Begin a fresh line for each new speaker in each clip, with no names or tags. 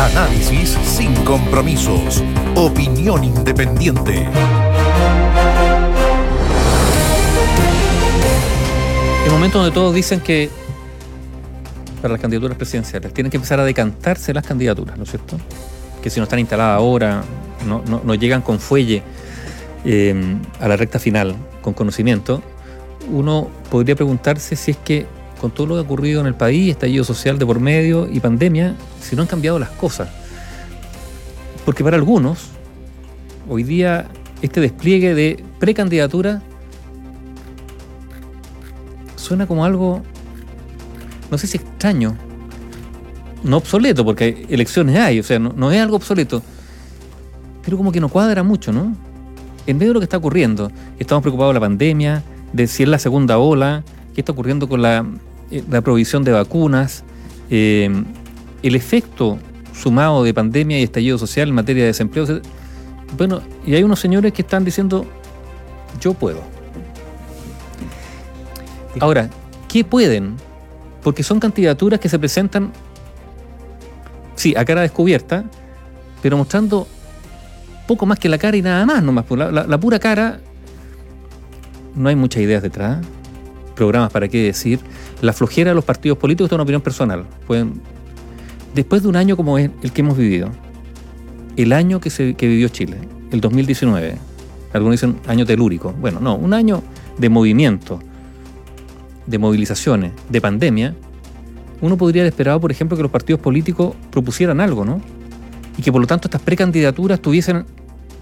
Análisis sin compromisos. Opinión independiente.
El momento donde todos dicen que para las candidaturas presidenciales tienen que empezar a decantarse las candidaturas, ¿no es cierto? Que si no están instaladas ahora, no, llegan con fuelle eh, a la recta final, con conocimiento, uno podría preguntarse si es que con todo lo que ha ocurrido en el país, estallido social de por medio y pandemia, si no han cambiado las cosas. Porque para algunos, hoy día este despliegue de precandidatura suena como algo, no sé si extraño, no obsoleto, porque elecciones hay, o sea, no, no es algo obsoleto, pero como que no cuadra mucho, ¿no? En medio de lo que está ocurriendo, estamos preocupados de la pandemia, de si es la segunda ola, qué está ocurriendo con la la provisión de vacunas, eh, el efecto sumado de pandemia y estallido social en materia de desempleo. Bueno, y hay unos señores que están diciendo, yo puedo. Ahora, ¿qué pueden? Porque son candidaturas que se presentan, sí, a cara descubierta, pero mostrando poco más que la cara y nada más, nomás. Pues la pura cara, no hay muchas ideas detrás, programas para qué decir la flojera de los partidos políticos, es una opinión personal. Después de un año como es el que hemos vivido, el año que, se, que vivió Chile, el 2019, algunos dicen año telúrico, bueno, no, un año de movimiento, de movilizaciones, de pandemia, uno podría haber esperado, por ejemplo, que los partidos políticos propusieran algo, ¿no? Y que por lo tanto estas precandidaturas tuviesen,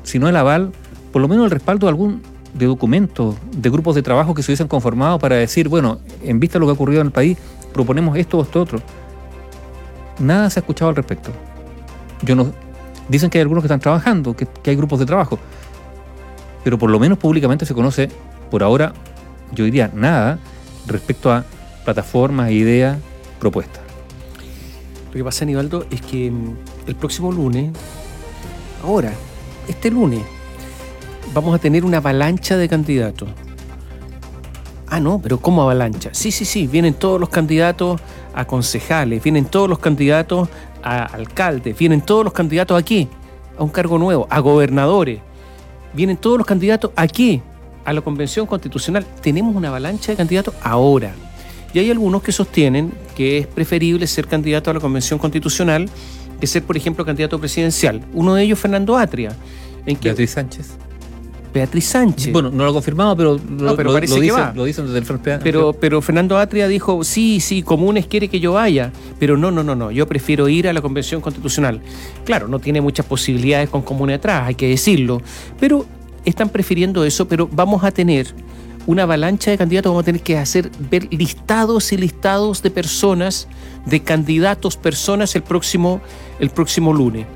si no el aval, por lo menos el respaldo de algún de documentos, de grupos de trabajo que se hubiesen conformado para decir, bueno, en vista de lo que ha ocurrido en el país, proponemos esto o esto otro. Nada se ha escuchado al respecto. Yo no, dicen que hay algunos que están trabajando, que, hay grupos de trabajo, pero por lo menos públicamente se conoce, por ahora, yo diría nada respecto a plataformas, ideas, propuestas.
Lo que pasa, Aníbaldo, es que el próximo lunes, ahora, este lunes, vamos a tener una avalancha de candidatos. Ah, no, pero ¿cómo avalancha? Sí, sí, sí, vienen todos los candidatos a concejales, vienen todos los candidatos a alcaldes, vienen todos los candidatos aquí, a un cargo nuevo, a gobernadores. Vienen todos los candidatos aquí, a la Convención Constitucional. Tenemos una avalancha de candidatos ahora. Y hay algunos que sostienen que es preferible ser candidato a la Convención Constitucional que ser, por ejemplo, candidato presidencial. Uno de ellos, Fernando Atria.
Beatriz Sánchez.
Beatriz Sánchez.
Bueno, no lo ha confirmado, pero lo,
pero
lo,
dice,
lo dicen desde el Frente
pero, pero Fernando Atria dijo, sí, sí, Comunes quiere que yo vaya, pero no, no, no, no, yo prefiero ir a la Convención Constitucional. Claro, no tiene muchas posibilidades con Comunes atrás, hay que decirlo, pero están prefiriendo eso, pero vamos a tener una avalancha de candidatos, vamos a tener que hacer ver listados y listados de personas, de candidatos, personas el próximo, el próximo lunes.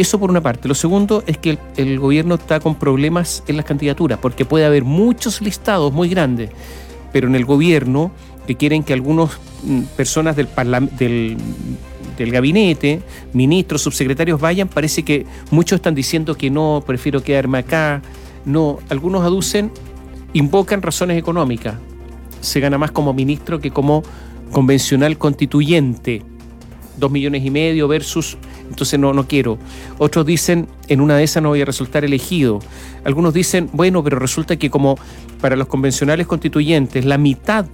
Eso por una parte. Lo segundo es que el, gobierno está con problemas en las candidaturas, porque puede haber muchos listados muy grandes, pero en el gobierno que quieren que algunas mm, personas del, del, del gabinete, ministros, subsecretarios vayan, parece que muchos están diciendo que no, prefiero quedarme acá. No, algunos aducen, invocan razones económicas. Se gana más como ministro que como convencional constituyente. Dos millones y medio versus entonces no, no quiero. Otros dicen, en una de esas no voy a resultar elegido. Algunos dicen, bueno, pero resulta que como para los convencionales constituyentes la mitad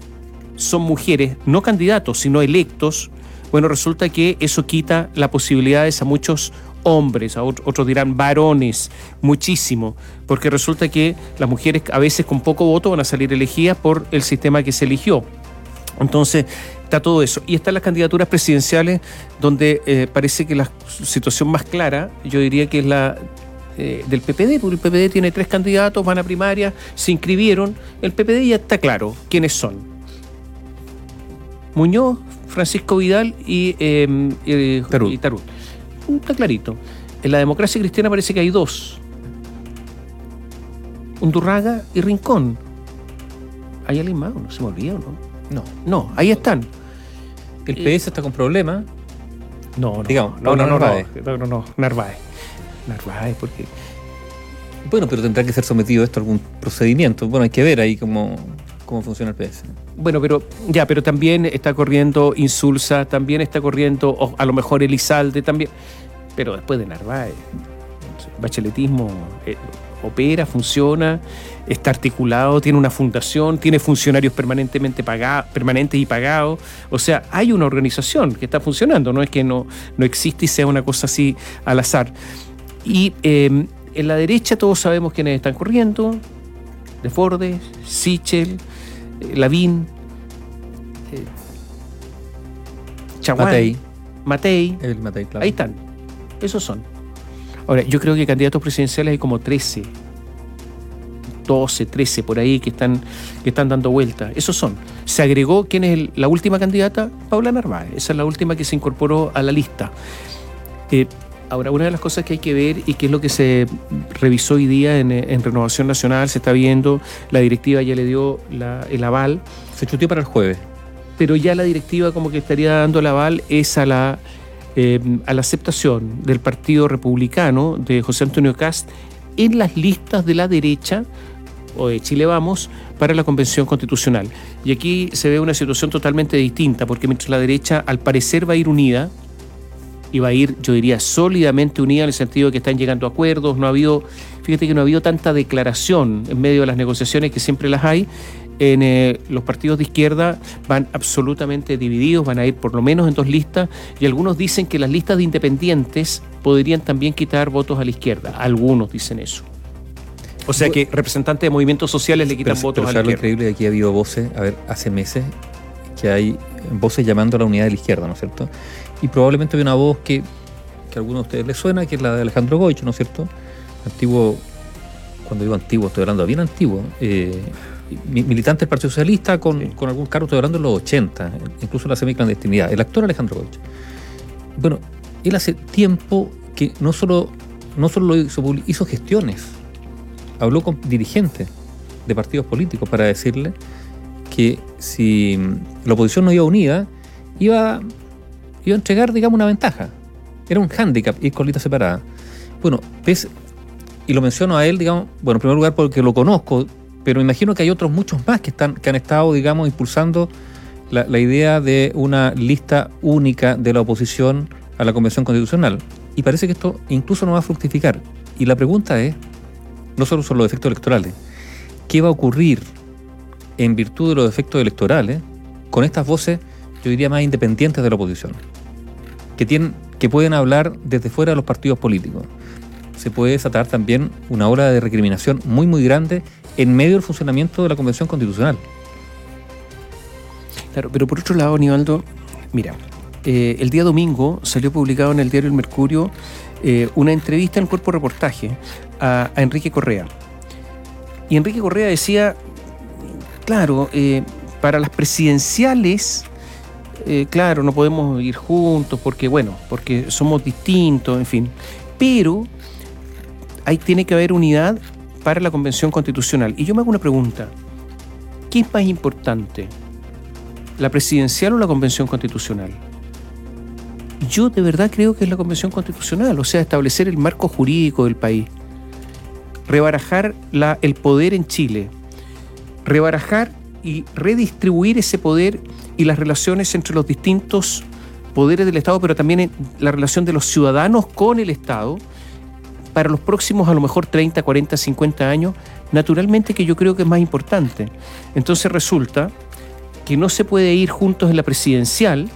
son mujeres, no candidatos, sino electos, bueno, resulta que eso quita las posibilidades a muchos hombres, a otros dirán varones, muchísimo, porque resulta que las mujeres a veces con poco voto van a salir elegidas por el sistema que se eligió. Entonces, está todo eso. Y están las candidaturas presidenciales, donde eh, parece que la situación más clara, yo diría que es la eh, del PPD, porque el PPD tiene tres candidatos, van a primaria, se inscribieron. El PPD ya está claro quiénes son. Muñoz, Francisco Vidal y, eh, y Tarut. Está clarito. En la democracia cristiana parece que hay dos. Undurraga y Rincón. ¿Hay alguien más? ¿No se me olvida no?
No.
No, ahí están.
El PS está con problemas.
No, no, digamos, no, no, no, Narváez. no, no, no, Narváez. Narváez, porque.
Bueno, pero tendrá que ser sometido esto a algún procedimiento. Bueno, hay que ver ahí cómo, cómo funciona el PS.
Bueno, pero ya, pero también está corriendo Insulsa, también está corriendo, a lo mejor Elizalde, también. pero después de Narváez, bacheletismo eh, opera, funciona, está articulado, tiene una fundación, tiene funcionarios permanentemente pagados, permanentes y pagados. O sea, hay una organización que está funcionando, no es que no, no existe y sea una cosa así al azar. Y em, en la derecha todos sabemos quiénes están corriendo, Desbordes, Sichel, eh, Lavín, eh, Chaguán,
Matei.
Matei.
El Matei, claro.
Ahí están. Esos son. Ahora, yo creo que candidatos presidenciales hay como 13, 12, 13 por ahí que están, que están dando vueltas. Esos son. Se agregó, ¿quién es el- la última candidata? Paula Narváez. Esa es la última que se incorporó a la lista. Eh, ahora, una de las cosas que hay que ver y que es lo que se revisó hoy día en, en Renovación Nacional, se está viendo, la directiva ya le dio la- el aval,
Se chuteó para el jueves.
pero ya la directiva como que estaría dando el aval es a la, eh, a la aceptación del Partido Republicano de José Antonio Cast en las listas de la derecha o de Chile Vamos para la Convención Constitucional. Y aquí se ve una situación totalmente distinta, porque mientras la derecha al parecer va a ir unida, y va a ir, yo diría, sólidamente unida en el sentido de que están llegando a acuerdos, no ha habido, fíjate que no ha habido tanta declaración en medio de las negociaciones que siempre las hay. En eh, los partidos de izquierda van absolutamente divididos, van a ir por lo menos en dos listas, y algunos dicen que las listas de independientes podrían también quitar votos a la izquierda. Algunos dicen eso. O sea que representantes de movimientos sociales le quitan
Pero,
votos
pero
a la
¿sabes lo
izquierda.
increíble? Aquí ha habido voces, a ver, hace meses que hay voces llamando a la unidad de la izquierda, ¿no es cierto? Y probablemente hay una voz que, que a algunos de ustedes les suena, que es la de Alejandro Goich, ¿no es cierto? Antiguo, cuando digo antiguo, estoy hablando bien antiguo, eh, mi- militante del Partido Socialista con,
Sí.
con algún cargo, estoy hablando en los 80, incluso en la semiclandestinidad, el actor Alejandro Goich. Bueno, él hace tiempo que no solo, no solo lo hizo, gestiones, habló con dirigentes de partidos políticos para decirle que si la oposición no iba unida, iba, iba a entregar, digamos, una ventaja. Era un hándicap ir con lista separada. Bueno, pese- y lo menciono a él, digamos, bueno, en primer lugar porque lo conozco, pero me imagino que hay otros muchos más que, están, que han estado, digamos, impulsando la, idea de una lista única de la oposición a la Convención Constitucional. Y parece que esto incluso no va a fructificar. Y la pregunta es, no solo son los efectos electorales, ¿qué va a ocurrir en virtud de los efectos electorales con estas voces, yo diría, más independientes de la oposición? Que, tienen, que pueden hablar desde fuera de los partidos políticos. Se puede desatar también una ola de recriminación muy, muy grande en medio del funcionamiento de la Convención Constitucional.
Claro, pero por otro lado, Aníbaldo, mira, eh, el día domingo salió publicado en el diario El Mercurio eh, una entrevista en cuerpo reportaje a, Enrique Correa. Y Enrique Correa decía, claro, eh, para las presidenciales, claro, no podemos ir juntos porque, bueno, porque somos distintos, en fin. Pero ahí tiene que haber unidad para la Convención Constitucional. Y yo me hago una pregunta. ¿Qué es más importante? ¿La presidencial o la Convención Constitucional? Yo de verdad creo que es la Convención Constitucional, o sea, establecer el marco jurídico del país, rebarajar el poder en Chile, rebarajar y redistribuir ese poder y las relaciones entre los distintos poderes del Estado, pero también la relación de los ciudadanos con el Estado, para los próximos a lo mejor 30, 40, 50 años, naturalmente que yo creo que es más importante. Entonces resulta que no se puede ir juntos en la presidencial,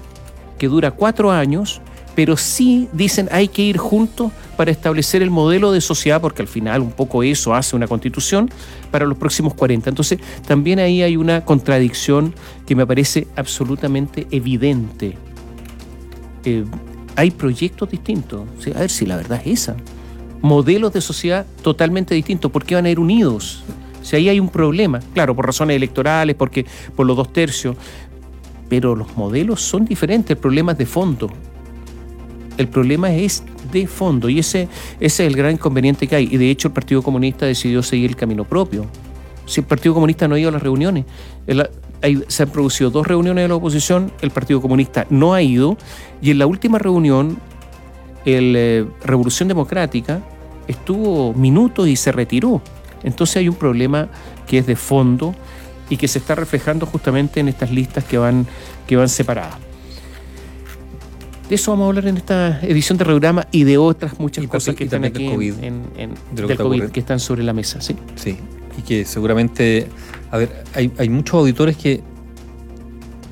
que dura cuatro años, pero sí dicen hay que ir juntos para establecer el modelo de sociedad, porque al final un poco eso hace una constitución para los próximos 40. Entonces también ahí hay una contradicción que me parece absolutamente evidente. Eh, hay proyectos distintos. A ver si la verdad es esa. Modelos de sociedad totalmente distintos. ¿Por qué van a ir unidos? Si ahí hay un problema, claro, por razones electorales, porque por los dos tercios, pero los modelos son diferentes, el problema es de fondo. El problema es de fondo y ese, es el gran inconveniente que hay. Y de hecho el Partido Comunista decidió seguir el camino propio. Si el Partido Comunista no ha ido a las reuniones, se han producido dos reuniones de la oposición, el Partido Comunista no ha ido y en la última reunión el eh, Revolución Democrática estuvo minutos y se retiró. Entonces hay un problema que es de fondo y que se está reflejando justamente en estas listas que van, que van separadas. De eso vamos a hablar en esta edición de programa y de otras muchas
Y
cosas que están aquí
del COVID,
en, en-
de que
del COVID que están sobre la mesa. ¿sí?
Sí, y que seguramente, a ver, hay, hay muchos auditores que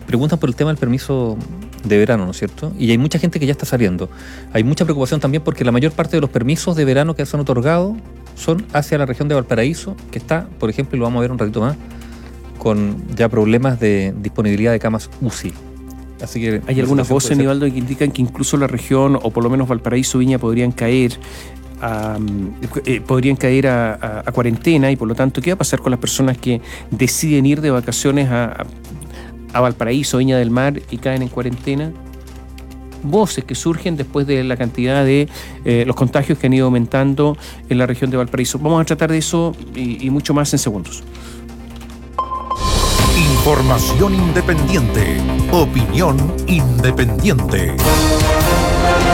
preguntan por el tema del permiso de verano, ¿no es cierto? Y hay mucha gente que ya está saliendo. Hay mucha preocupación también porque la mayor parte de los permisos de verano que se han otorgado son hacia la región de Valparaíso, que está, por ejemplo, y lo vamos a ver un ratito más, con ya problemas de disponibilidad de camas UCI. Así que
Hay algunas voces, Nivaldo, que indican que incluso la región, o por lo menos Valparaíso, Viña, podrían caer a, eh, podrían caer a, a- a cuarentena y por lo tanto, ¿qué va a pasar con las personas que deciden ir de vacaciones a- a Valparaíso, Viña del Mar y caen en cuarentena? Voces que surgen después de la cantidad de eh, los contagios que han ido aumentando en la región de Valparaíso. Vamos a tratar de eso y, y mucho más en segundos.
Información independiente. Opinión independiente.